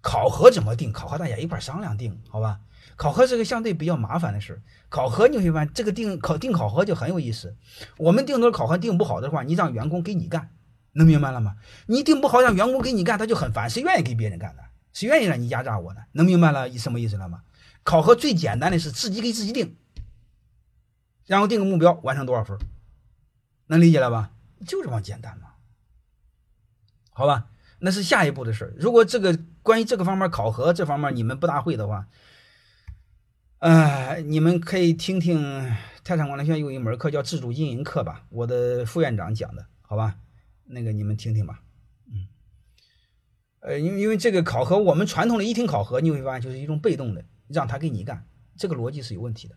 考核怎么定？考核大家一块商量定，好吧？考核是个相对比较麻烦的事考核你会发现这个定考定考核就很有意思。我们定的考核定不好的话，你让员工给你干，能明白了吗？你定不好让员工给你干，他就很烦。谁愿意给别人干的？谁愿意让你压榨我呢？能明白了什么意思了吗？考核最简单的是自己给自己定，然后定个目标，完成多少分，能理解了吧？就这么简单嘛，好吧？那是下一步的事如果这个关于这个方面考核这方面你们不大会的话，呃，你们可以听听泰山管理学院有一门课叫自主经营课吧，我的副院长讲的，好吧？那个你们听听吧，嗯，呃，因为因为这个考核，我们传统的一听考核，你会发现就是一种被动的，让他给你干，这个逻辑是有问题的。